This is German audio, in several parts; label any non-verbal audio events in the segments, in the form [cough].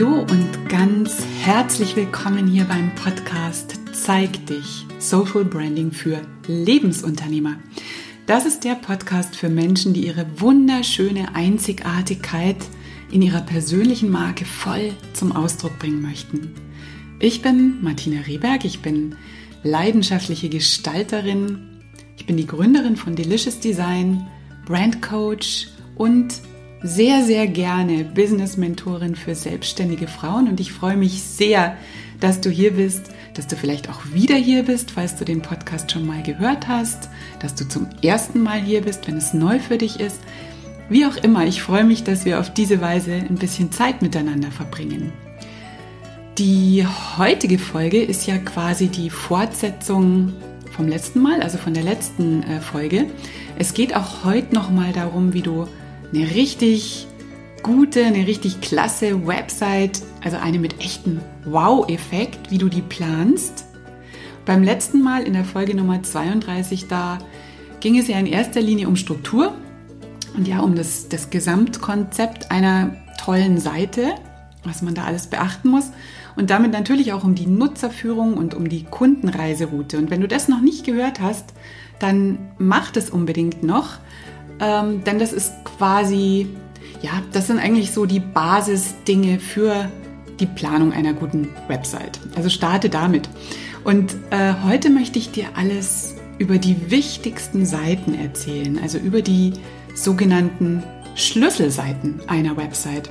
Hallo und ganz herzlich willkommen hier beim Podcast Zeig dich Social Branding für Lebensunternehmer. Das ist der Podcast für Menschen, die ihre wunderschöne Einzigartigkeit in ihrer persönlichen Marke voll zum Ausdruck bringen möchten. Ich bin Martina Rehberg, ich bin leidenschaftliche Gestalterin, ich bin die Gründerin von Delicious Design, Brand Coach und sehr, sehr gerne Business-Mentorin für selbstständige Frauen und ich freue mich sehr, dass du hier bist, dass du vielleicht auch wieder hier bist, falls du den Podcast schon mal gehört hast, dass du zum ersten Mal hier bist, wenn es neu für dich ist. Wie auch immer, ich freue mich, dass wir auf diese Weise ein bisschen Zeit miteinander verbringen. Die heutige Folge ist ja quasi die Fortsetzung vom letzten Mal, also von der letzten äh, Folge. Es geht auch heute nochmal darum, wie du eine richtig gute, eine richtig klasse Website, also eine mit echten Wow-Effekt, wie du die planst. Beim letzten Mal in der Folge Nummer 32, da ging es ja in erster Linie um Struktur und ja um das, das Gesamtkonzept einer tollen Seite, was man da alles beachten muss und damit natürlich auch um die Nutzerführung und um die Kundenreiseroute. Und wenn du das noch nicht gehört hast, dann mach das unbedingt noch ähm, denn das ist quasi, ja, das sind eigentlich so die Basisdinge für die Planung einer guten Website. Also starte damit. Und äh, heute möchte ich dir alles über die wichtigsten Seiten erzählen, also über die sogenannten Schlüsselseiten einer Website.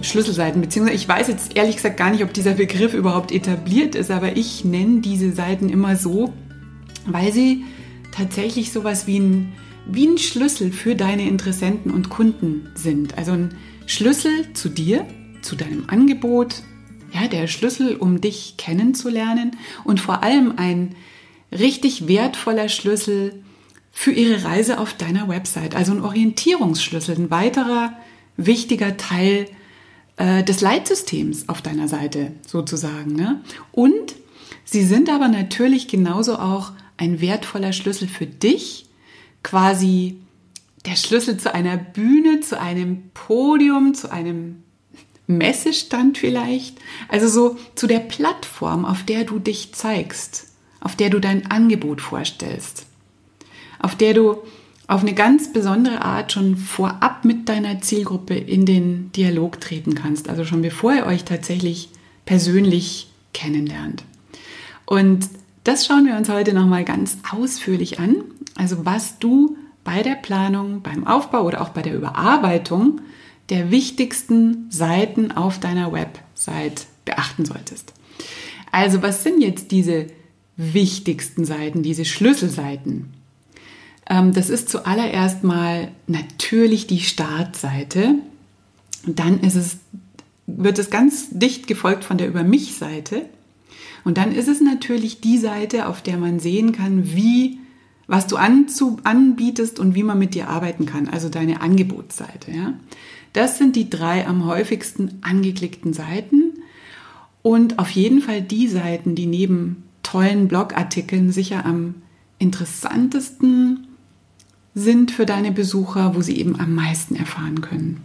Schlüsselseiten, beziehungsweise ich weiß jetzt ehrlich gesagt gar nicht, ob dieser Begriff überhaupt etabliert ist, aber ich nenne diese Seiten immer so, weil sie tatsächlich sowas wie ein wie ein Schlüssel für deine Interessenten und Kunden sind. Also ein Schlüssel zu dir, zu deinem Angebot, ja, der Schlüssel, um dich kennenzulernen und vor allem ein richtig wertvoller Schlüssel für ihre Reise auf deiner Website. Also ein Orientierungsschlüssel, ein weiterer wichtiger Teil äh, des Leitsystems auf deiner Seite sozusagen. Ne? Und sie sind aber natürlich genauso auch ein wertvoller Schlüssel für dich, quasi der Schlüssel zu einer Bühne, zu einem Podium, zu einem Messestand vielleicht. Also so zu der Plattform, auf der du dich zeigst, auf der du dein Angebot vorstellst, auf der du auf eine ganz besondere Art schon vorab mit deiner Zielgruppe in den Dialog treten kannst, also schon bevor ihr euch tatsächlich persönlich kennenlernt. Und das schauen wir uns heute nochmal ganz ausführlich an. Also was du bei der Planung, beim Aufbau oder auch bei der Überarbeitung der wichtigsten Seiten auf deiner Website beachten solltest. Also was sind jetzt diese wichtigsten Seiten, diese Schlüsselseiten? Ähm, das ist zuallererst mal natürlich die Startseite. Und dann ist es, wird es ganz dicht gefolgt von der Über mich-Seite. Und dann ist es natürlich die Seite, auf der man sehen kann, wie was du anzu, anbietest und wie man mit dir arbeiten kann, also deine Angebotsseite. Ja? Das sind die drei am häufigsten angeklickten Seiten und auf jeden Fall die Seiten, die neben tollen Blogartikeln sicher am interessantesten sind für deine Besucher, wo sie eben am meisten erfahren können.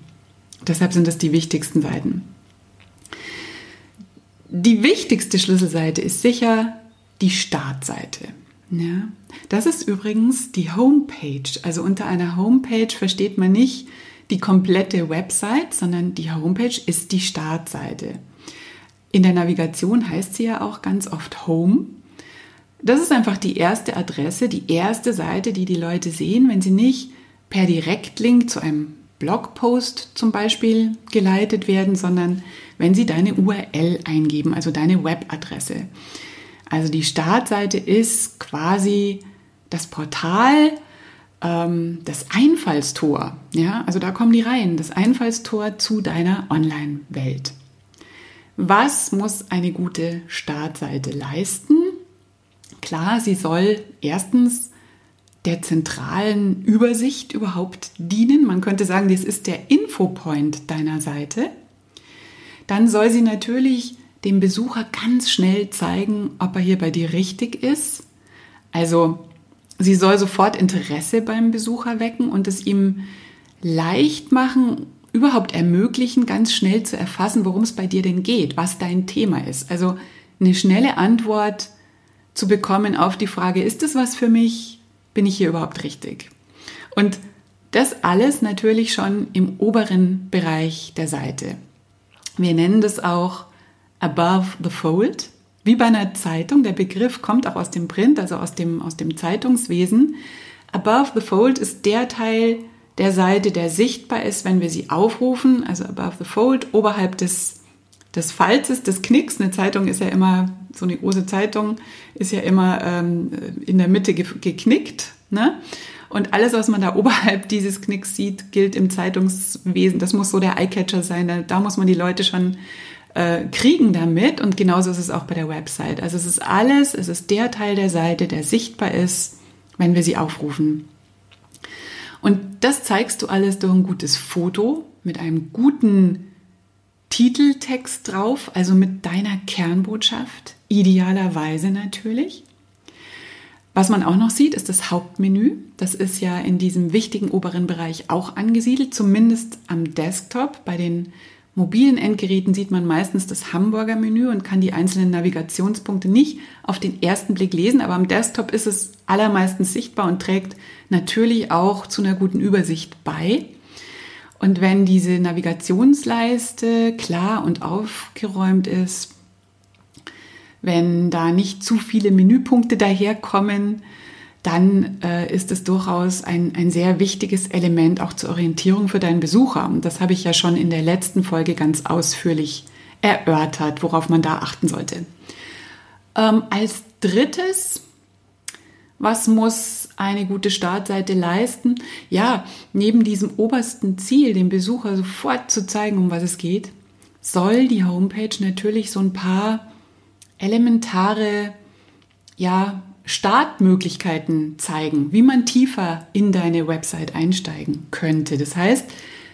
Deshalb sind das die wichtigsten Seiten. Die wichtigste Schlüsselseite ist sicher die Startseite. Ja, das ist übrigens die Homepage. Also unter einer Homepage versteht man nicht die komplette Website, sondern die Homepage ist die Startseite. In der Navigation heißt sie ja auch ganz oft Home. Das ist einfach die erste Adresse, die erste Seite, die die Leute sehen, wenn sie nicht per Direktlink zu einem Blogpost zum Beispiel geleitet werden, sondern wenn sie deine URL eingeben, also deine Webadresse. Also die Startseite ist quasi das Portal, ähm, das Einfallstor. Ja, also da kommen die rein, das Einfallstor zu deiner Online-Welt. Was muss eine gute Startseite leisten? Klar, sie soll erstens der zentralen Übersicht überhaupt dienen. Man könnte sagen, das ist der Infopoint deiner Seite. Dann soll sie natürlich dem Besucher ganz schnell zeigen, ob er hier bei dir richtig ist. Also sie soll sofort Interesse beim Besucher wecken und es ihm leicht machen, überhaupt ermöglichen, ganz schnell zu erfassen, worum es bei dir denn geht, was dein Thema ist. Also eine schnelle Antwort zu bekommen auf die Frage, ist das was für mich? Bin ich hier überhaupt richtig? Und das alles natürlich schon im oberen Bereich der Seite. Wir nennen das auch above the fold. Wie bei einer Zeitung, der Begriff kommt auch aus dem Print, also aus dem, aus dem Zeitungswesen. Above the fold ist der Teil der Seite, der sichtbar ist, wenn wir sie aufrufen, also above the fold, oberhalb des, des Falzes, des Knicks. Eine Zeitung ist ja immer, so eine große Zeitung ist ja immer ähm, in der Mitte ge geknickt. Ne? Und alles, was man da [laughs] oberhalb dieses Knicks sieht, gilt im Zeitungswesen. Das muss so der Eyecatcher sein. Da, da muss man die Leute schon äh, kriegen damit. Und genauso ist es auch bei der Website. Also es ist alles, es ist der Teil der Seite, der sichtbar ist, wenn wir sie aufrufen. Und das zeigst du alles durch ein gutes Foto mit einem guten Titeltext drauf, also mit deiner Kernbotschaft, idealerweise natürlich. Was man auch noch sieht, ist das Hauptmenü. Das ist ja in diesem wichtigen oberen Bereich auch angesiedelt, zumindest am Desktop. Bei den mobilen Endgeräten sieht man meistens das Hamburger Menü und kann die einzelnen Navigationspunkte nicht auf den ersten Blick lesen, aber am Desktop ist es allermeistens sichtbar und trägt natürlich auch zu einer guten Übersicht bei. Und wenn diese Navigationsleiste klar und aufgeräumt ist, wenn da nicht zu viele Menüpunkte daherkommen, dann äh, ist es durchaus ein, ein sehr wichtiges Element auch zur Orientierung für deinen Besucher. Und das habe ich ja schon in der letzten Folge ganz ausführlich erörtert, worauf man da achten sollte. Ähm, als drittes, was muss eine gute Startseite leisten? Ja, neben diesem obersten Ziel, dem Besucher sofort zu zeigen, um was es geht, soll die Homepage natürlich so ein paar elementare ja, Startmöglichkeiten zeigen, wie man tiefer in deine Website einsteigen könnte. Das heißt,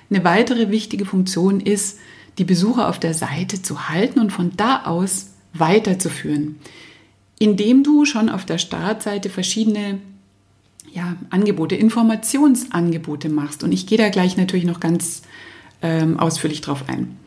eine weitere wichtige Funktion ist, die Besucher auf der Seite zu halten und von da aus weiterzuführen, indem du schon auf der Startseite verschiedene ja, Angebote, Informationsangebote machst. Und ich gehe da gleich natürlich noch ganz ähm, ausführlich drauf ein.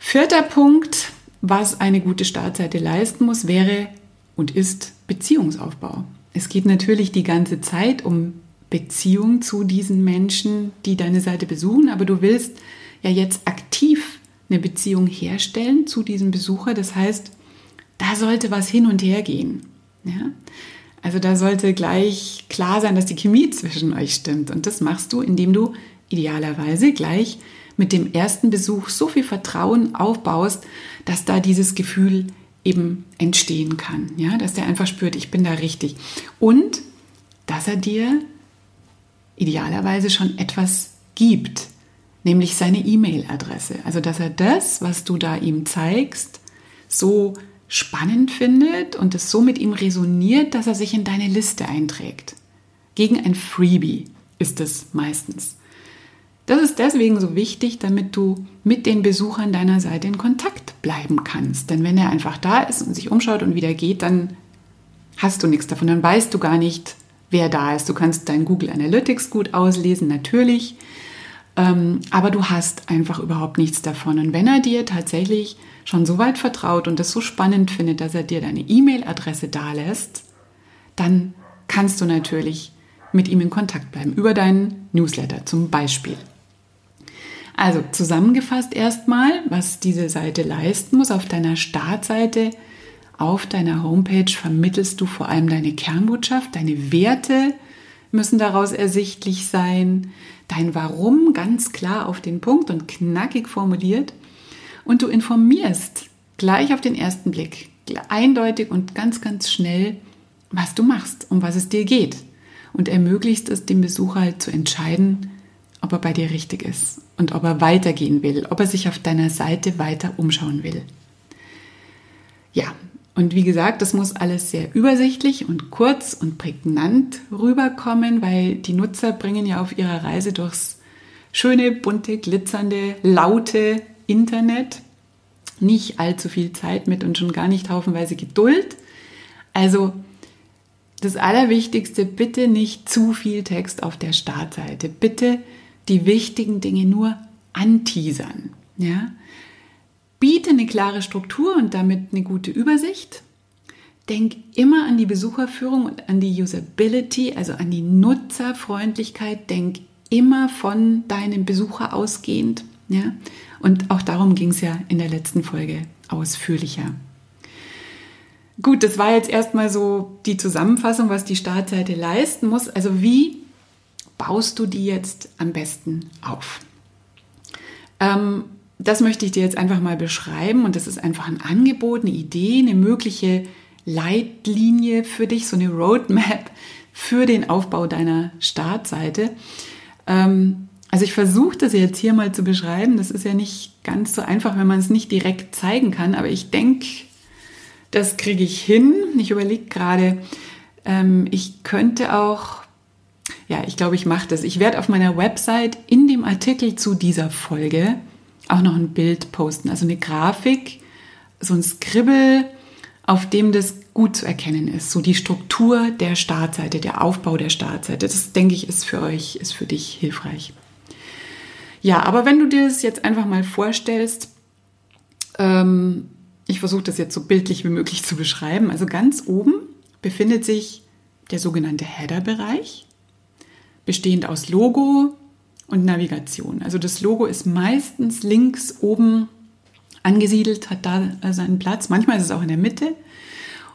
Vierter Punkt, was eine gute Startseite leisten muss, wäre und ist Beziehungsaufbau. Es geht natürlich die ganze Zeit um Beziehung zu diesen Menschen, die deine Seite besuchen, aber du willst ja jetzt aktiv eine Beziehung herstellen zu diesem Besucher. Das heißt, da sollte was hin und her gehen. Ja? Also da sollte gleich klar sein, dass die Chemie zwischen euch stimmt. Und das machst du, indem du idealerweise gleich mit dem ersten Besuch so viel Vertrauen aufbaust, dass da dieses Gefühl eben entstehen kann. Ja, dass der einfach spürt, ich bin da richtig. Und dass er dir idealerweise schon etwas gibt, nämlich seine E-Mail-Adresse. Also, dass er das, was du da ihm zeigst, so spannend findet und es so mit ihm resoniert, dass er sich in deine Liste einträgt. Gegen ein Freebie ist es meistens. Das ist deswegen so wichtig, damit du mit den Besuchern deiner Seite in Kontakt bleiben kannst. Denn wenn er einfach da ist und sich umschaut und wieder geht, dann hast du nichts davon. Dann weißt du gar nicht, wer da ist. Du kannst dein Google Analytics gut auslesen, natürlich. Ähm, aber du hast einfach überhaupt nichts davon. Und wenn er dir tatsächlich schon so weit vertraut und das so spannend findet, dass er dir deine E-Mail-Adresse dalässt, dann kannst du natürlich mit ihm in Kontakt bleiben über deinen Newsletter zum Beispiel. Also zusammengefasst erstmal, was diese Seite leisten muss. Auf deiner Startseite, auf deiner Homepage vermittelst du vor allem deine Kernbotschaft, deine Werte müssen daraus ersichtlich sein, dein Warum ganz klar auf den Punkt und knackig formuliert. Und du informierst gleich auf den ersten Blick, eindeutig und ganz, ganz schnell, was du machst, um was es dir geht. Und ermöglichst es dem Besucher halt zu entscheiden, ob er bei dir richtig ist und ob er weitergehen will, ob er sich auf deiner Seite weiter umschauen will. Ja, und wie gesagt, das muss alles sehr übersichtlich und kurz und prägnant rüberkommen, weil die Nutzer bringen ja auf ihrer Reise durchs schöne, bunte, glitzernde, laute Internet nicht allzu viel Zeit mit und schon gar nicht haufenweise Geduld. Also das Allerwichtigste, bitte nicht zu viel Text auf der Startseite. Bitte die wichtigen Dinge nur anteasern. Ja? Biete eine klare Struktur und damit eine gute Übersicht. Denk immer an die Besucherführung und an die Usability, also an die Nutzerfreundlichkeit. Denk immer von deinem Besucher ausgehend. Ja? Und auch darum ging es ja in der letzten Folge ausführlicher. Gut, das war jetzt erstmal so die Zusammenfassung, was die Startseite leisten muss. Also wie baust du die jetzt am besten auf? Ähm, das möchte ich dir jetzt einfach mal beschreiben und das ist einfach ein Angebot, eine Idee, eine mögliche Leitlinie für dich, so eine Roadmap für den Aufbau deiner Startseite. Ähm, also ich versuche das jetzt hier mal zu beschreiben. Das ist ja nicht ganz so einfach, wenn man es nicht direkt zeigen kann, aber ich denke, das kriege ich hin. Ich überlege gerade, ähm, ich könnte auch, ja, ich glaube, ich mache das. Ich werde auf meiner Website in dem Artikel zu dieser Folge auch noch ein Bild posten, also eine Grafik, so ein Skribbel, auf dem das gut zu erkennen ist. So die Struktur der Startseite, der Aufbau der Startseite. Das denke ich ist für euch, ist für dich hilfreich. Ja, aber wenn du dir das jetzt einfach mal vorstellst, ähm, ich versuche das jetzt so bildlich wie möglich zu beschreiben. Also ganz oben befindet sich der sogenannte Header-Bereich, bestehend aus Logo und Navigation. Also das Logo ist meistens links oben angesiedelt, hat da seinen Platz. Manchmal ist es auch in der Mitte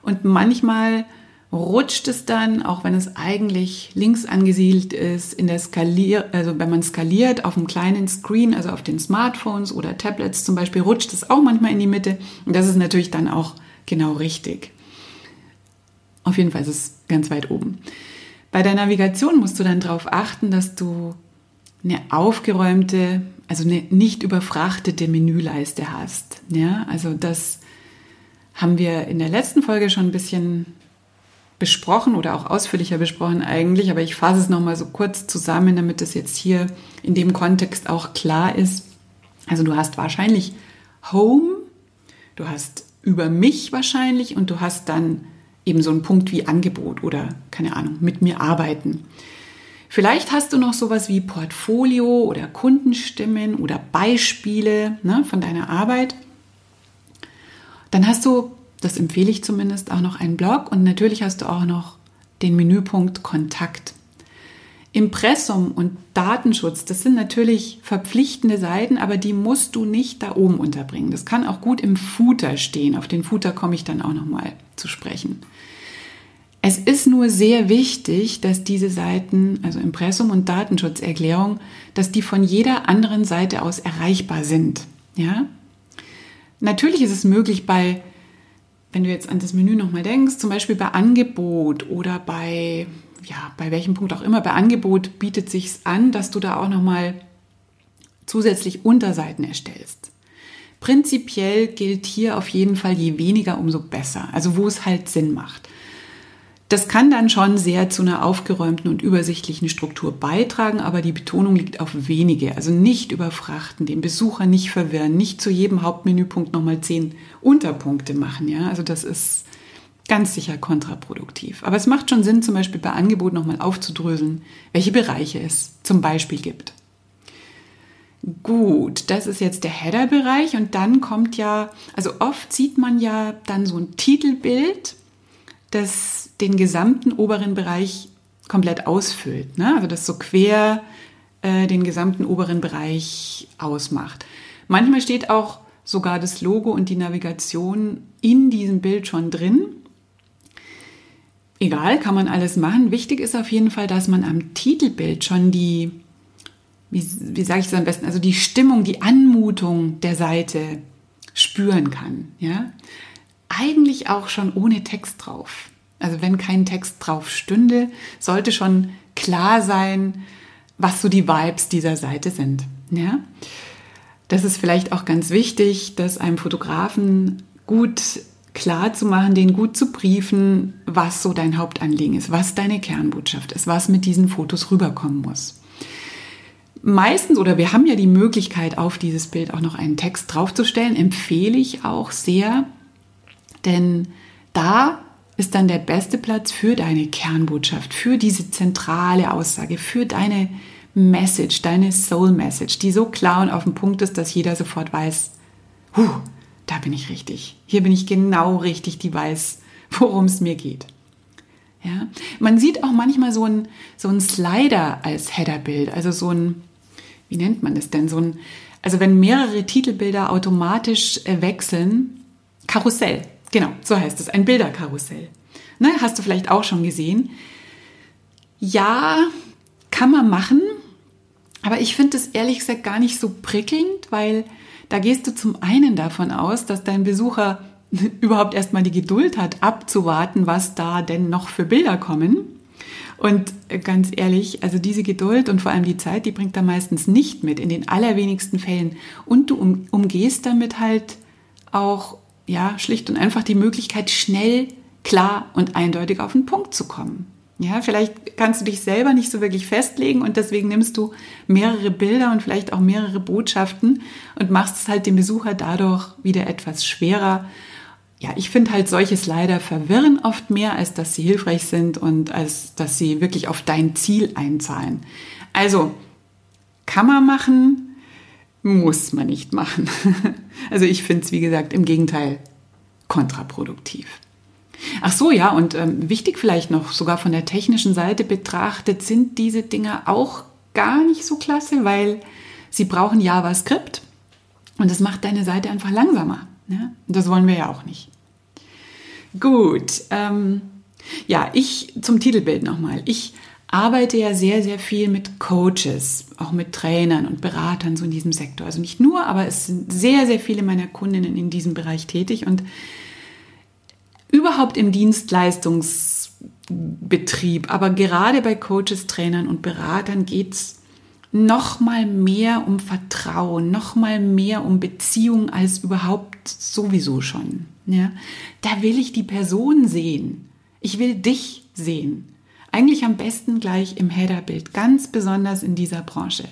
und manchmal rutscht es dann, auch wenn es eigentlich links angesiedelt ist, in der Skalier, also wenn man skaliert auf einem kleinen Screen, also auf den Smartphones oder Tablets zum Beispiel, rutscht es auch manchmal in die Mitte. Und das ist natürlich dann auch genau richtig. Auf jeden Fall ist es ganz weit oben. Bei der Navigation musst du dann darauf achten, dass du eine aufgeräumte, also eine nicht überfrachtete Menüleiste hast. Ja, also das haben wir in der letzten Folge schon ein bisschen besprochen oder auch ausführlicher besprochen eigentlich, aber ich fasse es nochmal so kurz zusammen, damit es jetzt hier in dem Kontext auch klar ist. Also du hast wahrscheinlich Home, du hast über mich wahrscheinlich und du hast dann eben so einen Punkt wie Angebot oder keine Ahnung, mit mir arbeiten. Vielleicht hast du noch sowas wie Portfolio oder Kundenstimmen oder Beispiele ne, von deiner Arbeit. Dann hast du das empfehle ich zumindest, auch noch einen Blog und natürlich hast du auch noch den Menüpunkt Kontakt. Impressum und Datenschutz, das sind natürlich verpflichtende Seiten, aber die musst du nicht da oben unterbringen. Das kann auch gut im Footer stehen. Auf den Footer komme ich dann auch noch mal zu sprechen. Es ist nur sehr wichtig, dass diese Seiten, also Impressum und Datenschutzerklärung, dass die von jeder anderen Seite aus erreichbar sind. Ja? Natürlich ist es möglich bei wenn du jetzt an das Menü nochmal denkst, zum Beispiel bei Angebot oder bei, ja, bei welchem Punkt auch immer, bei Angebot bietet sich an, dass du da auch nochmal zusätzlich Unterseiten erstellst. Prinzipiell gilt hier auf jeden Fall, je weniger, umso besser. Also wo es halt Sinn macht. Das kann dann schon sehr zu einer aufgeräumten und übersichtlichen Struktur beitragen, aber die Betonung liegt auf wenige. Also nicht überfrachten, den Besucher nicht verwirren, nicht zu jedem Hauptmenüpunkt nochmal zehn Unterpunkte machen. Ja, also das ist ganz sicher kontraproduktiv. Aber es macht schon Sinn, zum Beispiel bei Angebot nochmal aufzudröseln, welche Bereiche es zum Beispiel gibt. Gut, das ist jetzt der Header-Bereich und dann kommt ja, also oft sieht man ja dann so ein Titelbild, das den gesamten oberen Bereich komplett ausfüllt. Ne? Also das so quer äh, den gesamten oberen Bereich ausmacht. Manchmal steht auch sogar das Logo und die Navigation in diesem Bild schon drin. Egal, kann man alles machen. Wichtig ist auf jeden Fall, dass man am Titelbild schon die, wie, wie sage ich es am besten, also die Stimmung, die Anmutung der Seite spüren kann. Ja? Eigentlich auch schon ohne Text drauf. Also wenn kein Text drauf stünde, sollte schon klar sein, was so die Vibes dieser Seite sind. Ja? Das ist vielleicht auch ganz wichtig, dass einem Fotografen gut klar zu machen, den gut zu briefen, was so dein Hauptanliegen ist, was deine Kernbotschaft ist, was mit diesen Fotos rüberkommen muss. Meistens, oder wir haben ja die Möglichkeit, auf dieses Bild auch noch einen Text draufzustellen, empfehle ich auch sehr, denn da ist dann der beste Platz für deine Kernbotschaft, für diese zentrale Aussage, für deine Message, deine Soul Message, die so klar und auf den Punkt ist, dass jeder sofort weiß, huh, da bin ich richtig. Hier bin ich genau richtig, die weiß, [laughs] worum es mir geht. Ja? Man sieht auch manchmal so ein, so Slider als Headerbild, also so ein, wie nennt man das denn? So ein, also wenn mehrere Titelbilder automatisch äh, wechseln, Karussell, genau, so heißt es, ein Bilderkarussell. Ne, hast du vielleicht auch schon gesehen. Ja, kann man machen, aber ich finde es ehrlich gesagt gar nicht so prickelnd, weil da gehst du zum einen davon aus, dass dein Besucher [laughs] überhaupt erstmal die Geduld hat, abzuwarten, was da denn noch für Bilder kommen. Und ganz ehrlich, also diese Geduld und vor allem die Zeit, die bringt er meistens nicht mit, in den allerwenigsten Fällen. Und du um, umgehst damit halt auch, ja, schlicht und einfach die Möglichkeit, schnell, klar und eindeutig auf den Punkt zu kommen. Ja, vielleicht kannst du dich selber nicht so wirklich festlegen und deswegen nimmst du mehrere Bilder und vielleicht auch mehrere Botschaften und machst es halt dem Besucher dadurch wieder etwas schwerer ja, ich finde halt solches leider verwirren oft mehr, als dass sie hilfreich sind und als dass sie wirklich auf dein Ziel einzahlen. Also, kann man machen, muss man nicht machen. [laughs] also ich finde es, wie gesagt, im Gegenteil kontraproduktiv. Ach so, ja, und ähm, wichtig vielleicht noch, sogar von der technischen Seite betrachtet, sind diese Dinge auch gar nicht so klasse, weil sie brauchen JavaScript und das macht deine Seite einfach langsamer. Ne? Das wollen wir ja auch nicht. Gut, ähm, ja, ich zum Titelbild nochmal. Ich arbeite ja sehr, sehr viel mit Coaches, auch mit Trainern und Beratern so in diesem Sektor. Also nicht nur, aber es sind sehr, sehr viele meiner Kundinnen in diesem Bereich tätig und überhaupt im Dienstleistungsbetrieb, aber gerade bei Coaches, Trainern und Beratern geht es noch mal mehr um Vertrauen, noch mal mehr um Beziehung als überhaupt sowieso schon. Ja, da will ich die Person sehen. Ich will dich sehen. Eigentlich am besten gleich im Headerbild, ganz besonders in dieser Branche.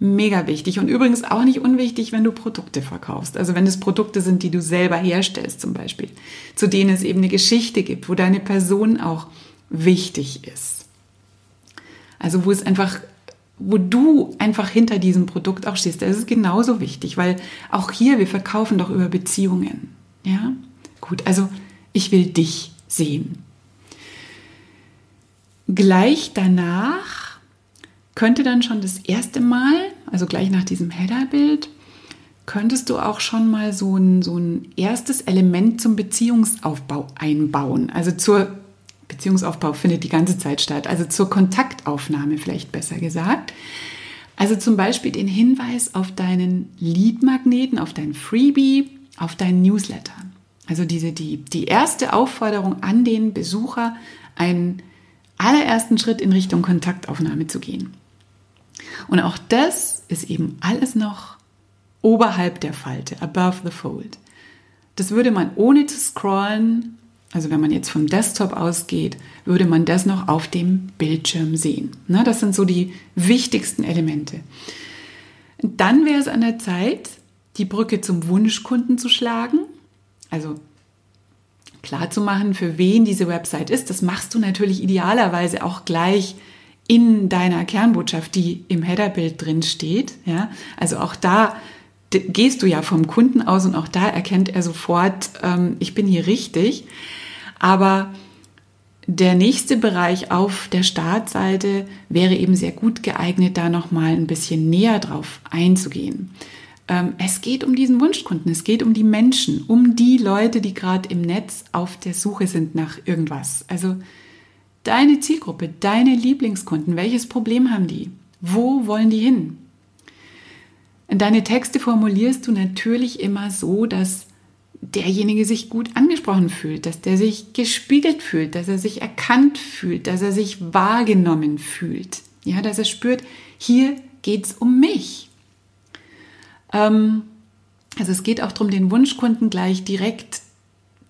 Mega wichtig und übrigens auch nicht unwichtig, wenn du Produkte verkaufst. Also wenn es Produkte sind, die du selber herstellst zum Beispiel, zu denen es eben eine Geschichte gibt, wo deine Person auch wichtig ist. Also wo es einfach wo du einfach hinter diesem Produkt auch stehst. Das ist genauso wichtig, weil auch hier, wir verkaufen doch über Beziehungen. Ja? Gut, also ich will dich sehen. Gleich danach könnte dann schon das erste Mal, also gleich nach diesem Header-Bild, könntest du auch schon mal so ein, so ein erstes Element zum Beziehungsaufbau einbauen. Also zur Beziehungsaufbau findet die ganze Zeit statt, also zur Kontaktaufnahme vielleicht besser gesagt. Also zum Beispiel den Hinweis auf deinen Leadmagneten, auf dein Freebie, auf deinen Newsletter. Also diese, die, die erste Aufforderung an den Besucher, einen allerersten Schritt in Richtung Kontaktaufnahme zu gehen. Und auch das ist eben alles noch oberhalb der Falte, above the fold. Das würde man ohne zu scrollen also wenn man jetzt vom Desktop ausgeht, würde man das noch auf dem Bildschirm sehen. Na, das sind so die wichtigsten Elemente. Dann wäre es an der Zeit, die Brücke zum Wunschkunden zu schlagen. Also klar zu machen, für wen diese Website ist. Das machst du natürlich idealerweise auch gleich in deiner Kernbotschaft, die im Headerbild drin steht. Ja, also auch da gehst du ja vom Kunden aus und auch da erkennt er sofort, ähm, ich bin hier richtig. Aber der nächste Bereich auf der Startseite wäre eben sehr gut geeignet, da nochmal ein bisschen näher drauf einzugehen. Ähm, es geht um diesen Wunschkunden, es geht um die Menschen, um die Leute, die gerade im Netz auf der Suche sind nach irgendwas. Also deine Zielgruppe, deine Lieblingskunden, welches Problem haben die? Wo wollen die hin? Deine Texte formulierst du natürlich immer so, dass derjenige sich gut angesprochen fühlt, dass der sich gespiegelt fühlt, dass er sich erkannt fühlt, dass er sich wahrgenommen fühlt. Ja, dass er spürt, hier geht es um mich. Ähm, also es geht auch darum, den Wunschkunden gleich direkt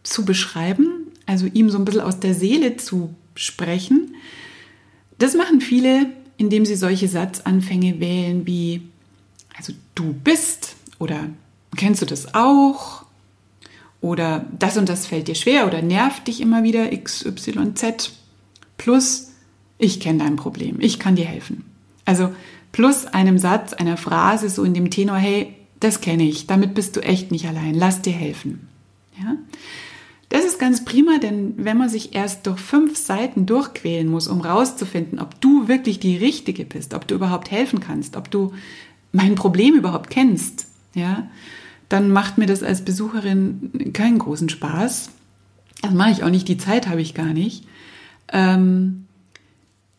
zu beschreiben, also ihm so ein bisschen aus der Seele zu sprechen. Das machen viele, indem sie solche Satzanfänge wählen wie, also du bist oder kennst du das auch? oder das und das fällt dir schwer oder nervt dich immer wieder XYZ plus ich kenne dein Problem, ich kann dir helfen. Also plus einem Satz, einer Phrase so in dem Tenor, hey, das kenne ich, damit bist du echt nicht allein, lass dir helfen. Ja? Das ist ganz prima, denn wenn man sich erst durch fünf Seiten durchquälen muss, um rauszufinden, ob du wirklich die Richtige bist, ob du überhaupt helfen kannst, ob du mein Problem überhaupt kennst, ja, dann macht mir das als Besucherin keinen großen Spaß. Das mache ich auch nicht, die Zeit habe ich gar nicht. Ähm,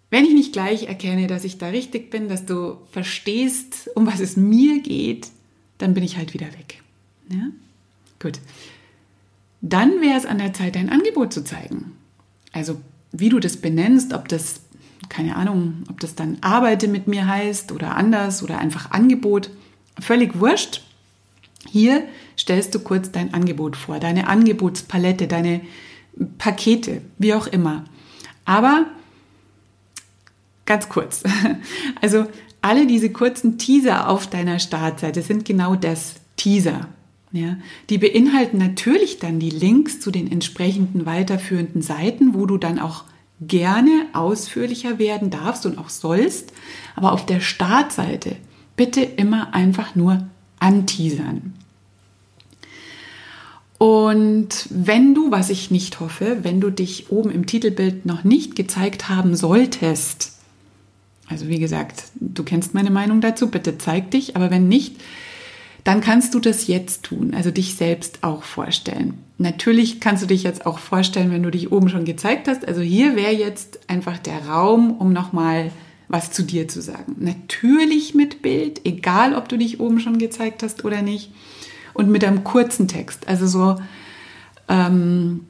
wenn ich nicht gleich erkenne, dass ich da richtig bin, dass du verstehst, um was es mir geht, dann bin ich halt wieder weg. Ja? Gut. Dann wäre es an der Zeit, dein Angebot zu zeigen. Also wie du das benennst, ob das, keine Ahnung, ob das dann arbeite mit mir heißt oder anders oder einfach Angebot, völlig wurscht. Hier stellst du kurz dein Angebot vor, deine Angebotspalette, deine Pakete, wie auch immer. Aber ganz kurz. [laughs] Also alle diese kurzen Teaser auf deiner Startseite sind genau das, Teaser. Ja, die beinhalten natürlich dann die Links zu den entsprechenden weiterführenden Seiten, wo du dann auch gerne ausführlicher werden darfst und auch sollst. Aber auf der Startseite bitte immer einfach nur anteasern. Und wenn du, was ich nicht hoffe, wenn du dich oben im Titelbild noch nicht gezeigt haben solltest, also wie gesagt, du kennst meine Meinung dazu, bitte zeig dich, aber wenn nicht, dann kannst du das jetzt tun, also dich selbst auch vorstellen. Natürlich kannst du dich jetzt auch vorstellen, wenn du dich oben schon gezeigt hast. Also hier wäre jetzt einfach der Raum, um nochmal was zu dir zu sagen. Natürlich mit Bild, egal ob du dich oben schon gezeigt hast oder nicht. Und mit einem kurzen Text, also so, ähm,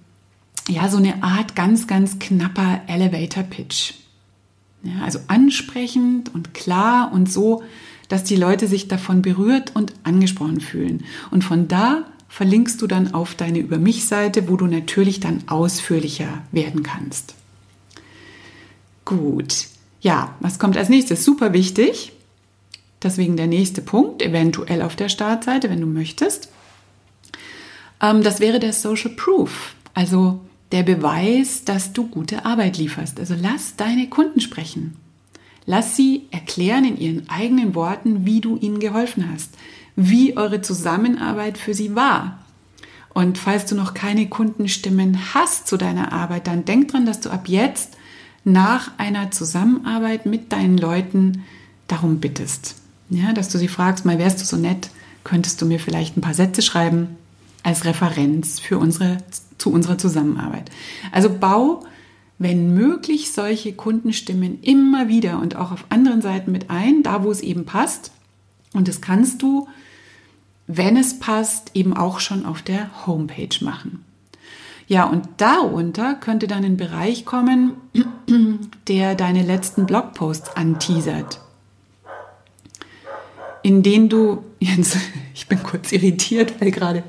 ja, so eine Art ganz, ganz knapper Elevator Pitch. Ja, also ansprechend und klar und so, dass die Leute sich davon berührt und angesprochen fühlen. Und von da verlinkst du dann auf deine Über mich Seite, wo du natürlich dann ausführlicher werden kannst. Gut. Ja, was kommt als nächstes? Super wichtig. Deswegen der nächste Punkt, eventuell auf der Startseite, wenn du möchtest. Ähm, das wäre der Social Proof. Also der Beweis, dass du gute Arbeit lieferst. Also lass deine Kunden sprechen. Lass sie erklären in ihren eigenen Worten, wie du ihnen geholfen hast, wie eure Zusammenarbeit für sie war. Und falls du noch keine Kundenstimmen hast zu deiner Arbeit, dann denk dran, dass du ab jetzt nach einer Zusammenarbeit mit deinen Leuten darum bittest. Ja, dass du sie fragst, mal wärst du so nett, könntest du mir vielleicht ein paar Sätze schreiben als Referenz für unsere zu unserer Zusammenarbeit. Also bau, wenn möglich, solche Kundenstimmen immer wieder und auch auf anderen Seiten mit ein, da wo es eben passt. Und das kannst du, wenn es passt, eben auch schon auf der Homepage machen. Ja, und darunter könnte dann ein Bereich kommen, [clears throat] der deine letzten Blogposts anteasert. In denen du, [laughs] jetzt, ich bin kurz irritiert, weil gerade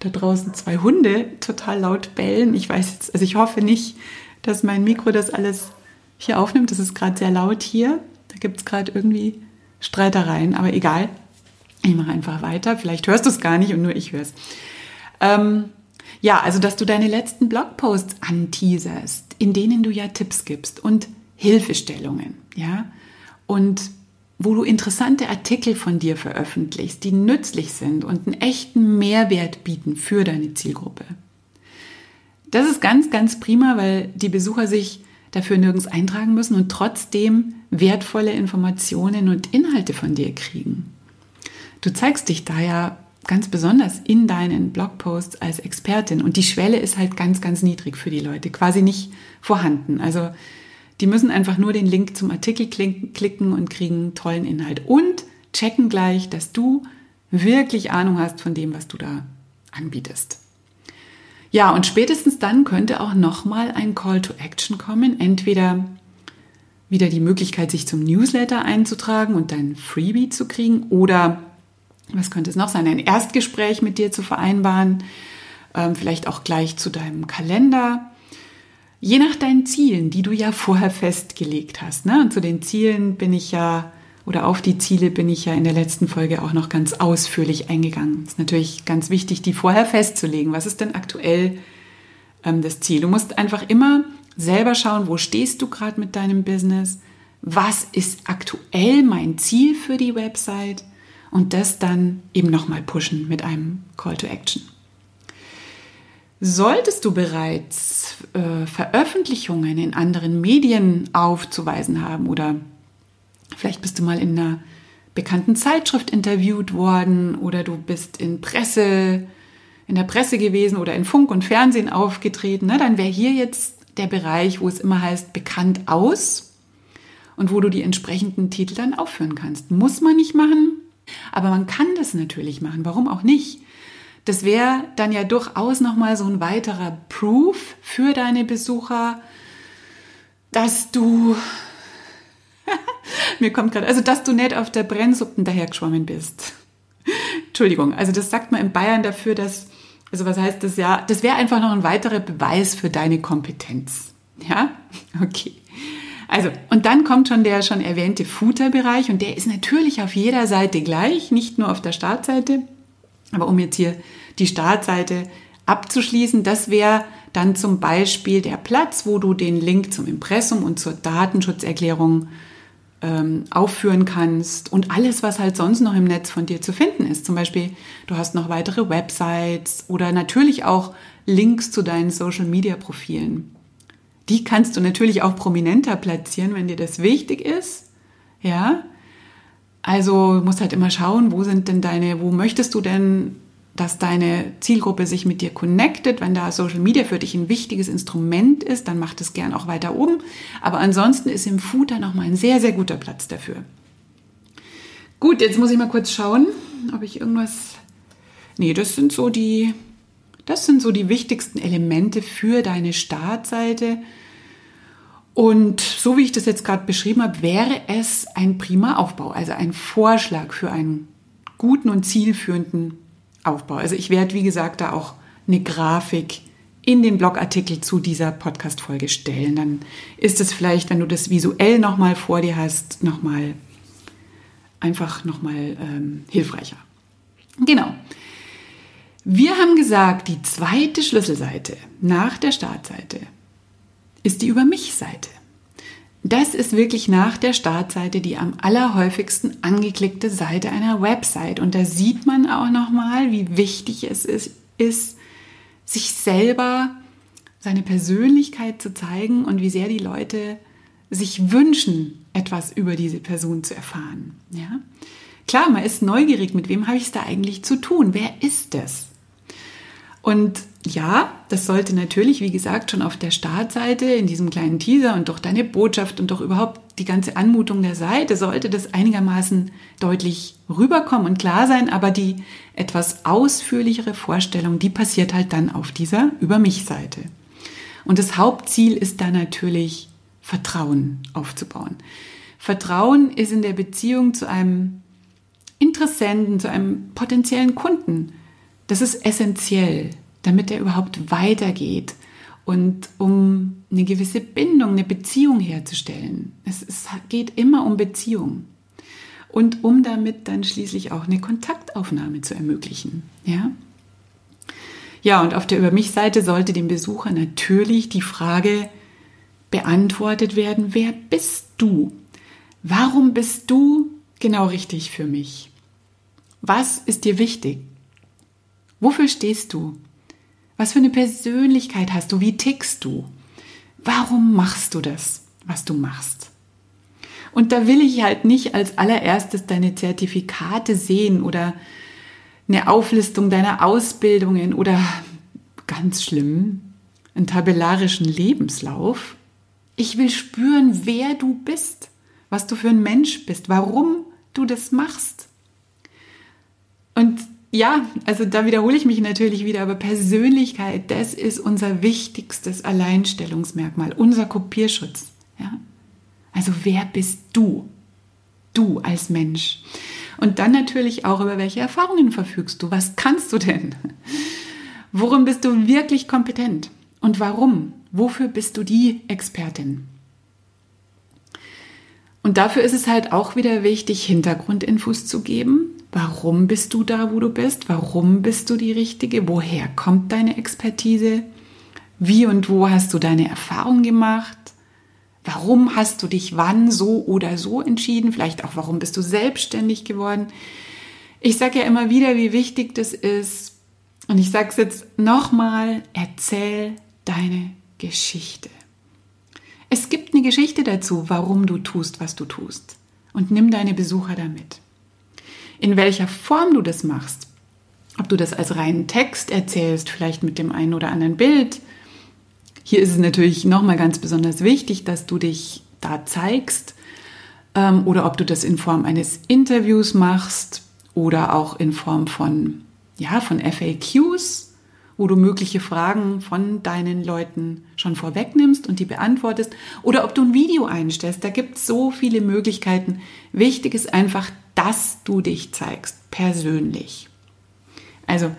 da draußen zwei Hunde total laut bellen. Ich weiß jetzt, also ich hoffe nicht, dass mein Mikro das alles hier aufnimmt. Das ist gerade sehr laut hier. Da gibt es gerade irgendwie Streitereien, aber egal. Ich mache einfach weiter. Vielleicht hörst du es gar nicht und nur ich höre es. Ähm, ja, also dass du deine letzten Blogposts anteaserst, in denen du ja Tipps gibst und Hilfestellungen, ja. Und wo du interessante Artikel von dir veröffentlichst, die nützlich sind und einen echten Mehrwert bieten für deine Zielgruppe. Das ist ganz, ganz prima, weil die Besucher sich dafür nirgends eintragen müssen und trotzdem wertvolle Informationen und Inhalte von dir kriegen. Du zeigst dich daher ganz besonders in deinen Blogposts als Expertin und die Schwelle ist halt ganz, ganz niedrig für die Leute, quasi nicht vorhanden. Also die müssen einfach nur den Link zum Artikel klicken und kriegen tollen Inhalt und checken gleich, dass du wirklich Ahnung hast von dem, was du da anbietest. Ja, und spätestens dann könnte auch nochmal ein Call to Action kommen. Entweder wieder die Möglichkeit, sich zum Newsletter einzutragen und dein Freebie zu kriegen oder was könnte es noch sein, ein Erstgespräch mit dir zu vereinbaren, ähm, vielleicht auch gleich zu deinem Kalender Je nach deinen Zielen, die du ja vorher festgelegt hast. Ne? Und zu den Zielen bin ich ja, oder auf die Ziele bin ich ja in der letzten Folge auch noch ganz ausführlich eingegangen. Ist natürlich ganz wichtig, die vorher festzulegen. Was ist denn aktuell ähm, das Ziel? Du musst einfach immer selber schauen, wo stehst du gerade mit deinem Business? was ist aktuell mein Ziel für die Website und das dann eben nochmal pushen mit einem Call to Action. Solltest du bereits äh, Veröffentlichungen in anderen Medien aufzuweisen haben oder vielleicht bist du mal in einer bekannten Zeitschrift interviewt worden oder du bist in Presse, in der Presse gewesen oder in Funk und Fernsehen aufgetreten, ne, dann wäre hier jetzt der Bereich, wo es immer heißt, bekannt aus und wo du die entsprechenden Titel dann aufführen kannst. Muss man nicht machen, aber man kann das natürlich machen. Warum auch nicht? Das wäre dann ja durchaus nochmal so ein weiterer Proof für deine Besucher, dass du, [laughs] mir kommt gerade, also dass du nicht auf der Brennsuppen dahergeschwommen bist. Entschuldigung, also das sagt man in Bayern dafür, dass, also was heißt das ja, das wäre einfach noch ein weiterer Beweis für deine Kompetenz. Ja, [laughs] okay. Also, und dann kommt schon der schon erwähnte Footer-Bereich und der ist natürlich auf jeder Seite gleich, nicht nur auf der Startseite. Aber um jetzt hier die Startseite abzuschließen, das wäre dann zum Beispiel der Platz, wo du den Link zum Impressum und zur Datenschutzerklärung ähm, aufführen kannst und alles, was halt sonst noch im Netz von dir zu finden ist. Zum Beispiel, du hast noch weitere Websites oder natürlich auch Links zu deinen Social-Media-Profilen. Die kannst du natürlich auch prominenter platzieren, wenn dir das wichtig ist. Ja. Also musst halt immer schauen, wo sind denn deine, wo möchtest du denn, dass deine Zielgruppe sich mit dir connectet. Wenn da Social Media für dich ein wichtiges Instrument ist, dann mach das gern auch weiter oben. Aber ansonsten ist im Footer nochmal ein sehr, sehr guter Platz dafür. Gut, jetzt muss ich mal kurz schauen, ob ich irgendwas. Nee, das sind so die, das sind so die wichtigsten Elemente für deine Startseite. Und so wie ich das jetzt gerade beschrieben habe, wäre es ein prima Aufbau, also ein Vorschlag für einen guten und zielführenden Aufbau. Also ich werde, wie gesagt, da auch eine Grafik in den Blogartikel zu dieser Podcast-Folge stellen. Dann ist es vielleicht, wenn du das visuell nochmal vor dir hast, nochmal einfach nochmal ähm, hilfreicher. Genau. Wir haben gesagt, die zweite Schlüsselseite nach der Startseite ist die Über mich-Seite. Das ist wirklich nach der Startseite die am allerhäufigsten angeklickte Seite einer Website. Und da sieht man auch nochmal, wie wichtig es ist, ist, sich selber, seine Persönlichkeit zu zeigen und wie sehr die Leute sich wünschen, etwas über diese Person zu erfahren. Ja? Klar, man ist neugierig, mit wem habe ich es da eigentlich zu tun? Wer ist es? Und ja, das sollte natürlich, wie gesagt, schon auf der Startseite in diesem kleinen Teaser und doch deine Botschaft und doch überhaupt die ganze Anmutung der Seite sollte das einigermaßen deutlich rüberkommen und klar sein, aber die etwas ausführlichere Vorstellung, die passiert halt dann auf dieser Über mich Seite. Und das Hauptziel ist da natürlich Vertrauen aufzubauen. Vertrauen ist in der Beziehung zu einem Interessenten, zu einem potenziellen Kunden das ist essentiell, damit er überhaupt weitergeht und um eine gewisse Bindung, eine Beziehung herzustellen. Es, es geht immer um Beziehung und um damit dann schließlich auch eine Kontaktaufnahme zu ermöglichen. Ja, ja und auf der Über mich-Seite sollte dem Besucher natürlich die Frage beantwortet werden, wer bist du? Warum bist du genau richtig für mich? Was ist dir wichtig? Wofür stehst du? Was für eine Persönlichkeit hast du? Wie tickst du? Warum machst du das, was du machst? Und da will ich halt nicht als allererstes deine Zertifikate sehen oder eine Auflistung deiner Ausbildungen oder ganz schlimm, einen tabellarischen Lebenslauf. Ich will spüren, wer du bist, was du für ein Mensch bist, warum du das machst. Ja, also da wiederhole ich mich natürlich wieder, aber Persönlichkeit, das ist unser wichtigstes Alleinstellungsmerkmal, unser Kopierschutz. Ja? Also wer bist du? Du als Mensch. Und dann natürlich auch, über welche Erfahrungen verfügst du? Was kannst du denn? Worum bist du wirklich kompetent? Und warum? Wofür bist du die Expertin? Und dafür ist es halt auch wieder wichtig, Hintergrundinfos zu geben, Warum bist du da, wo du bist? Warum bist du die Richtige? Woher kommt deine Expertise? Wie und wo hast du deine Erfahrung gemacht? Warum hast du dich wann so oder so entschieden? Vielleicht auch, warum bist du selbstständig geworden? Ich sage ja immer wieder, wie wichtig das ist. Und ich sage es jetzt nochmal, erzähl deine Geschichte. Es gibt eine Geschichte dazu, warum du tust, was du tust. Und nimm deine Besucher damit. In welcher Form du das machst, ob du das als reinen Text erzählst, vielleicht mit dem einen oder anderen Bild. Hier ist es natürlich nochmal ganz besonders wichtig, dass du dich da zeigst. Ähm, oder ob du das in Form eines Interviews machst oder auch in Form von, ja, von FAQs wo du mögliche Fragen von deinen Leuten schon vorwegnimmst und die beantwortest oder ob du ein Video einstellst. Da gibt es so viele Möglichkeiten. Wichtig ist einfach, dass du dich zeigst, persönlich. Also,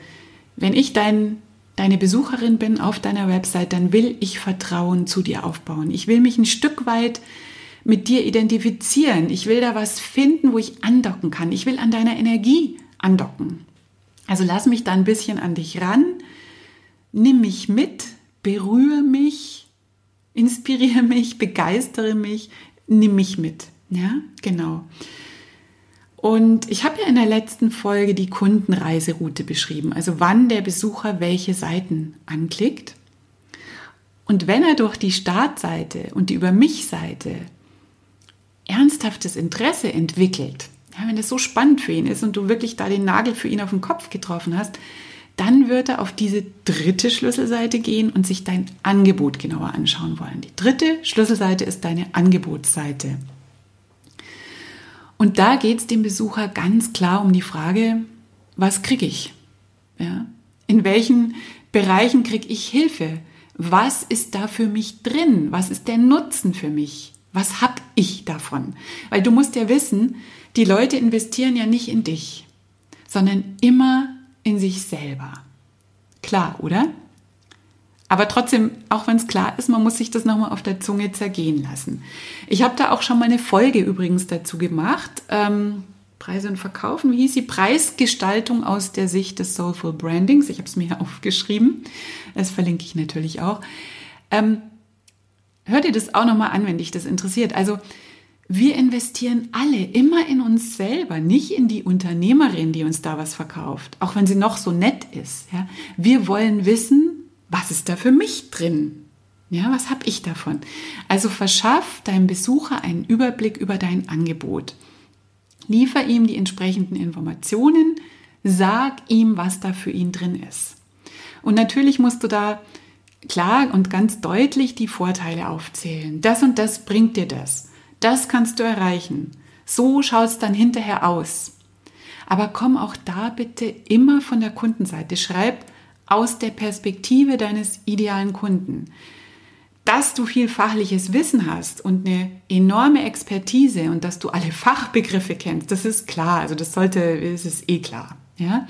wenn ich dein, deine Besucherin bin auf deiner Website, dann will ich Vertrauen zu dir aufbauen. Ich will mich ein Stück weit mit dir identifizieren. Ich will da was finden, wo ich andocken kann. Ich will an deiner Energie andocken. Also lass mich da ein bisschen an dich ran nimm mich mit, berühre mich, inspiriere mich, begeistere mich, nimm mich mit. Ja, genau. Und ich habe ja in der letzten Folge die Kundenreiseroute beschrieben, also wann der Besucher welche Seiten anklickt. Und wenn er durch die Startseite und die Über mich-Seite ernsthaftes Interesse entwickelt, ja, wenn das so spannend für ihn ist und du wirklich da den Nagel für ihn auf den Kopf getroffen hast, dann wird er auf diese dritte Schlüsselseite gehen und sich dein Angebot genauer anschauen wollen. Die dritte Schlüsselseite ist deine Angebotsseite. Und da geht es dem Besucher ganz klar um die Frage, was kriege ich? Ja? In welchen Bereichen kriege ich Hilfe? Was ist da für mich drin? Was ist der Nutzen für mich? Was habe ich davon? Weil du musst ja wissen, die Leute investieren ja nicht in dich, sondern immer in sich selber. Klar, oder? Aber trotzdem, auch wenn es klar ist, man muss sich das nochmal auf der Zunge zergehen lassen. Ich habe da auch schon mal eine Folge übrigens dazu gemacht. Ähm, Preise und Verkaufen, wie hieß sie? Preisgestaltung aus der Sicht des Soulful Brandings. Ich habe es mir [laughs] hier aufgeschrieben. Das verlinke ich natürlich auch. Ähm, hört ihr das auch nochmal an, wenn dich das interessiert. Also wir investieren alle immer in uns selber, nicht in die Unternehmerin, die uns da was verkauft, auch wenn sie noch so nett ist. Ja? Wir wollen wissen, was ist da für mich drin? Ja, was habe ich davon? Also verschaff deinem Besucher einen Überblick über dein Angebot. Liefer ihm die entsprechenden Informationen, sag ihm, was da für ihn drin ist. Und natürlich musst du da klar und ganz deutlich die Vorteile aufzählen. Das und das bringt dir das. Das kannst du erreichen. So schaut es dann hinterher aus. Aber komm auch da bitte immer von der Kundenseite. Schreib aus der Perspektive deines idealen Kunden. Dass du viel fachliches Wissen hast und eine enorme Expertise und dass du alle [laughs] Fachbegriffe kennst, das ist klar. Also das sollte, es ist eh klar. Ja?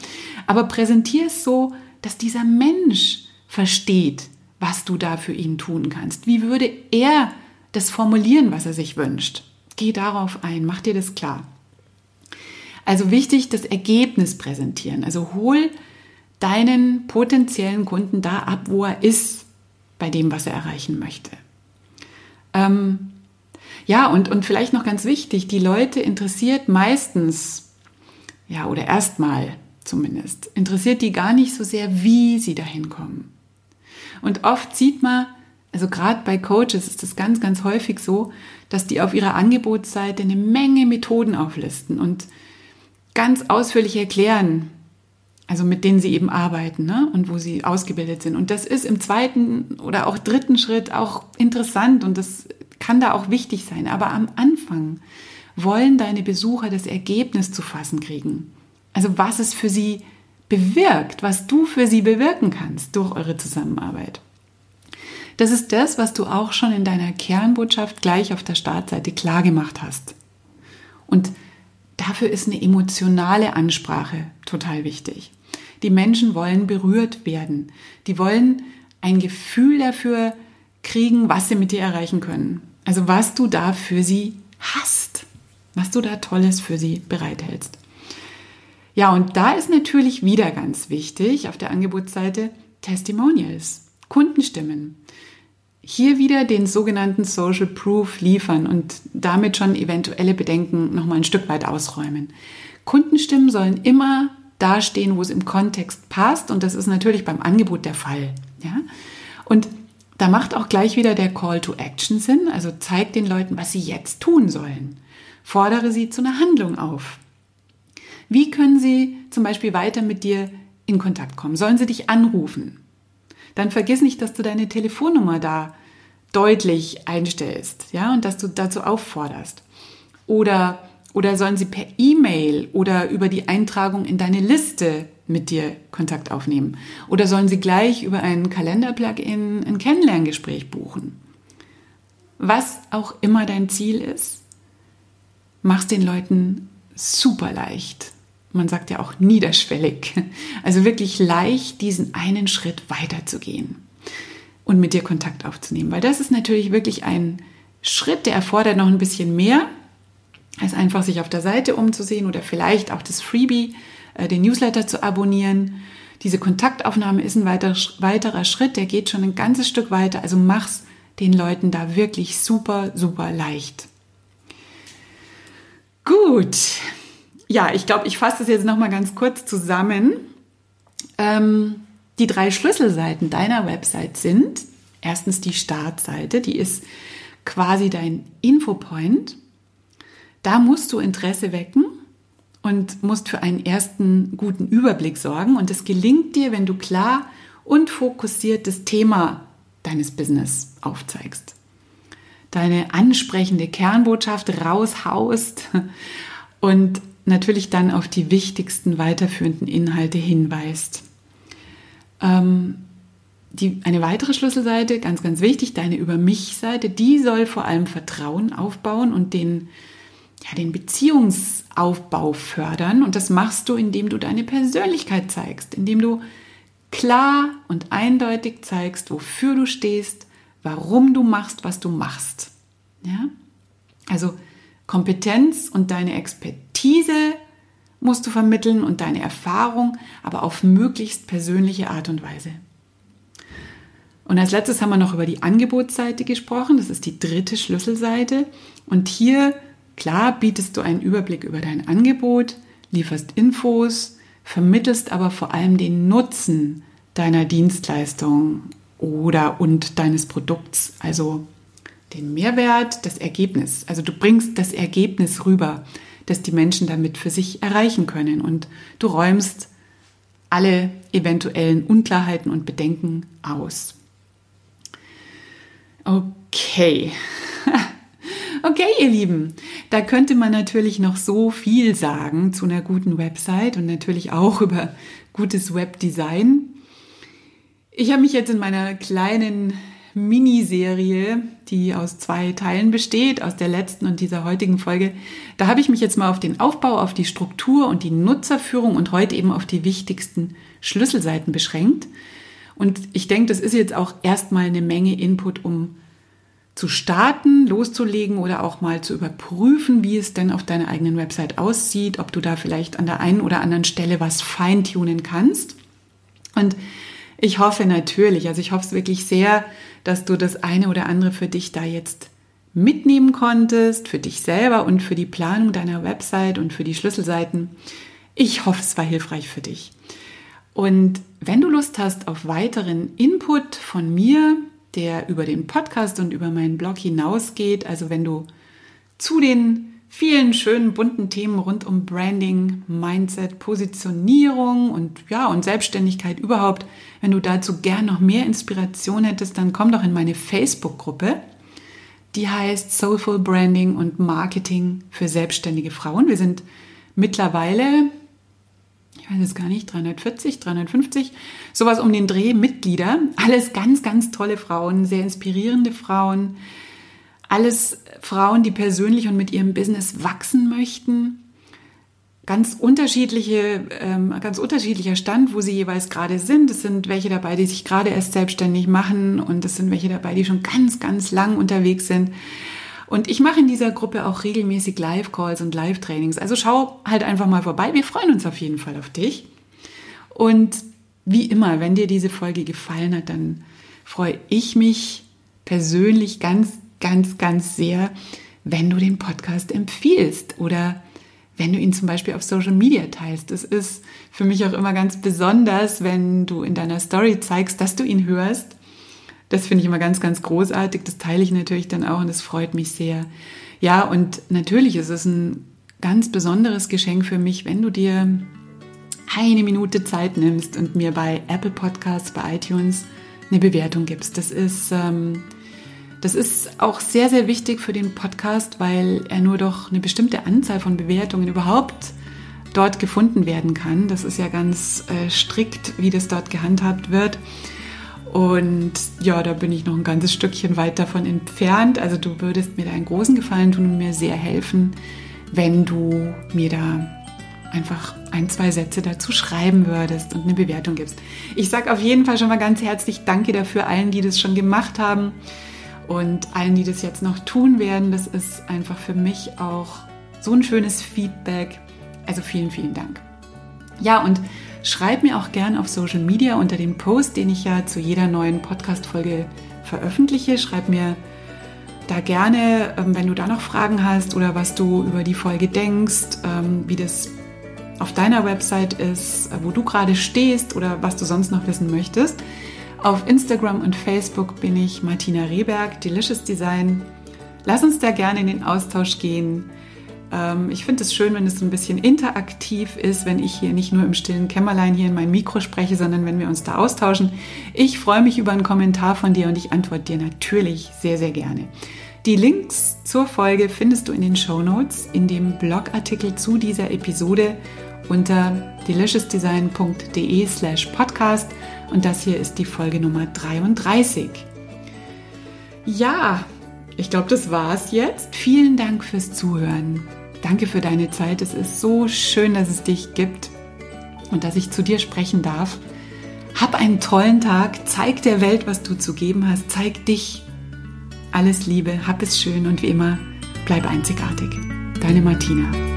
Aber präsentier es so, dass dieser Mensch versteht, was du da für ihn tun kannst. Wie würde er das formulieren, was er sich wünscht. Geh darauf ein, mach dir das klar. Also wichtig, das Ergebnis präsentieren. Also hol deinen potenziellen Kunden da ab, wo er ist bei dem, was er erreichen möchte. Ähm, ja, und, und vielleicht noch ganz wichtig, die Leute interessiert meistens, ja, oder erstmal zumindest, interessiert die gar nicht so sehr, wie sie dahin kommen. Und oft sieht man, also gerade bei Coaches ist das ganz, ganz häufig so, dass die auf ihrer Angebotsseite eine Menge Methoden auflisten und ganz ausführlich erklären, also mit denen sie eben arbeiten ne? und wo sie ausgebildet sind. Und das ist im zweiten oder auch dritten Schritt auch interessant und das kann da auch wichtig sein. Aber am Anfang wollen deine Besucher das Ergebnis zu fassen kriegen. Also was es für sie bewirkt, was du für sie bewirken kannst durch eure Zusammenarbeit. Das ist das, was du auch schon in deiner Kernbotschaft gleich auf der Startseite klar gemacht hast. Und dafür ist eine emotionale Ansprache total wichtig. Die Menschen wollen berührt werden. Die wollen ein Gefühl dafür kriegen, was sie mit dir erreichen können. Also was du da für sie hast, was du da Tolles für sie bereithältst. Ja, und da ist natürlich wieder ganz wichtig auf der Angebotsseite Testimonials. Kundenstimmen. Hier wieder den sogenannten Social Proof liefern und damit schon eventuelle Bedenken nochmal ein Stück weit ausräumen. Kundenstimmen sollen immer dastehen, wo es im Kontext passt und das ist natürlich beim Angebot der Fall. Ja? Und da macht auch gleich wieder der Call to Action Sinn, also zeig den Leuten, was sie jetzt tun sollen. Fordere sie zu einer Handlung auf. Wie können sie zum Beispiel weiter mit dir in Kontakt kommen? Sollen sie dich anrufen? Dann vergiss nicht, dass du deine Telefonnummer da deutlich einstellst, ja, und dass du dazu aufforderst. Oder, oder sollen sie per E-Mail oder über die Eintragung in deine Liste mit dir Kontakt aufnehmen? Oder sollen sie gleich über ein Kalender-Plugin ein Kennenlerngespräch buchen? Was auch immer dein Ziel ist, mach's den Leuten super leicht. Man sagt ja auch niederschwellig. Also wirklich leicht, diesen einen Schritt weiterzugehen und mit dir Kontakt aufzunehmen. Weil das ist natürlich wirklich ein Schritt, der erfordert noch ein bisschen mehr, als einfach sich auf der Seite umzusehen oder vielleicht auch das Freebie, äh, den Newsletter zu abonnieren. Diese Kontaktaufnahme ist ein weiter, weiterer Schritt, der geht schon ein ganzes Stück weiter. Also mach's den Leuten da wirklich super, super leicht. Gut. Ja, ich glaube, ich fasse das jetzt nochmal ganz kurz zusammen. Ähm, die drei Schlüsselseiten deiner Website sind erstens die Startseite, die ist quasi dein Infopoint. Da musst du Interesse wecken und musst für einen ersten guten Überblick sorgen. Und es gelingt dir, wenn du klar und fokussiert das Thema deines Business aufzeigst. Deine ansprechende Kernbotschaft raushaust und natürlich dann auf die wichtigsten weiterführenden Inhalte hinweist. Ähm, die, eine weitere Schlüsselseite, ganz, ganz wichtig, deine Über mich-Seite, die soll vor allem Vertrauen aufbauen und den, ja, den Beziehungsaufbau fördern. Und das machst du, indem du deine Persönlichkeit zeigst, indem du klar und eindeutig zeigst, wofür du stehst, warum du machst, was du machst. Ja? Also Kompetenz und deine Expertise musst du vermitteln und deine Erfahrung, aber auf möglichst persönliche Art und Weise. Und als letztes haben wir noch über die Angebotsseite gesprochen. Das ist die dritte Schlüsselseite. Und hier, klar, bietest du einen Überblick über dein Angebot, lieferst Infos, vermittelst aber vor allem den Nutzen deiner Dienstleistung oder und deines Produkts, also den Mehrwert, das Ergebnis. Also du bringst das Ergebnis rüber das die Menschen damit für sich erreichen können. Und du räumst alle eventuellen Unklarheiten und Bedenken aus. Okay. [laughs] Okay, ihr Lieben, da könnte man natürlich noch so viel sagen zu einer guten Website und natürlich auch über gutes Webdesign. Ich habe mich jetzt in meiner kleinen Miniserie, die aus zwei Teilen besteht, aus der letzten und dieser heutigen Folge. Da habe ich mich jetzt mal auf den Aufbau, auf die Struktur und die Nutzerführung und heute eben auf die wichtigsten Schlüsselseiten beschränkt. Und ich denke, das ist jetzt auch erstmal eine Menge Input, um zu starten, loszulegen oder auch mal zu überprüfen, wie es denn auf deiner eigenen Website aussieht, ob du da vielleicht an der einen oder anderen Stelle was feintunen kannst. Und ich hoffe natürlich, also ich hoffe es wirklich sehr, dass du das eine oder andere für dich da jetzt mitnehmen konntest, für dich selber und für die Planung deiner Website und für die Schlüsselseiten. Ich hoffe, es war hilfreich für dich. Und wenn du Lust hast auf weiteren Input von mir, der über den Podcast und über meinen Blog hinausgeht, also wenn du zu den vielen schönen bunten Themen rund um Branding, Mindset, Positionierung und ja, und Selbstständigkeit überhaupt. Wenn du dazu gern noch mehr Inspiration hättest, dann komm doch in meine Facebook-Gruppe. Die heißt Soulful Branding und Marketing für selbstständige Frauen. Wir sind mittlerweile, ich weiß es gar nicht, 340, 350, sowas um den Dreh Mitglieder. Alles ganz, ganz tolle Frauen, sehr inspirierende Frauen alles Frauen, die persönlich und mit ihrem Business wachsen möchten. Ganz unterschiedliche, ähm, ganz unterschiedlicher Stand, wo sie jeweils gerade sind. Es sind welche dabei, die sich gerade erst selbstständig machen und es sind welche dabei, die schon ganz, ganz lang unterwegs sind. Und ich mache in dieser Gruppe auch regelmäßig Live-Calls und Live-Trainings. Also schau halt einfach mal vorbei. Wir freuen uns auf jeden Fall auf dich. Und wie immer, wenn dir diese Folge gefallen hat, dann freue ich mich persönlich ganz, ganz, ganz sehr, wenn du den Podcast empfiehlst oder wenn du ihn zum Beispiel auf Social Media teilst. Das ist für mich auch immer ganz besonders, wenn du in deiner Story zeigst, dass du ihn hörst. Das finde ich immer ganz, ganz großartig. Das teile ich natürlich dann auch und das freut mich sehr. Ja, und natürlich ist es ein ganz besonderes Geschenk für mich, wenn du dir eine Minute Zeit nimmst und mir bei Apple Podcasts, bei iTunes eine Bewertung gibst. Das ist, ähm, das ist auch sehr, sehr wichtig für den Podcast, weil er nur durch eine bestimmte Anzahl von Bewertungen überhaupt dort gefunden werden kann. Das ist ja ganz äh, strikt, wie das dort gehandhabt wird. Und ja, da bin ich noch ein ganzes Stückchen weit davon entfernt. Also du würdest mir da einen großen Gefallen tun und mir sehr helfen, wenn du mir da einfach ein, zwei Sätze dazu schreiben würdest und eine Bewertung gibst. Ich sage auf jeden Fall schon mal ganz herzlich Danke dafür allen, die das schon gemacht haben und allen, die das jetzt noch tun werden. Das ist einfach für mich auch so ein schönes Feedback. Also vielen, vielen Dank. Ja, und schreib mir auch gern auf Social Media unter dem Post, den ich ja zu jeder neuen Podcast-Folge veröffentliche. Schreib mir da gerne, ähm, wenn du da noch Fragen hast oder was du über die Folge denkst, ähm, wie das auf deiner Website ist, wo du gerade stehst oder was du sonst noch wissen möchtest. Auf Instagram und Facebook bin ich Martina Rehberg, Delicious Design. Lass uns da gerne in den Austausch gehen. Ähm, ich finde es schön, wenn es so ein bisschen interaktiv ist, wenn ich hier nicht nur im stillen Kämmerlein hier in mein Mikro spreche, sondern wenn wir uns da austauschen. Ich freue mich über einen Kommentar von dir und ich antworte dir natürlich sehr, sehr gerne. Die Links zur Folge findest du in den Show Notes, in dem Blogartikel zu dieser Episode unter deliciousdesign.de slash podcast und das hier ist die Folge Nummer 33. Ja, ich glaube, das war's jetzt. Vielen Dank fürs Zuhören. Danke für deine Zeit. Es ist so schön, dass es dich gibt und dass ich zu dir sprechen darf. Hab einen tollen Tag. Zeig der Welt, was du zu geben hast. Zeig dich alles Liebe, hab es schön und wie immer, bleib einzigartig. Deine Martina.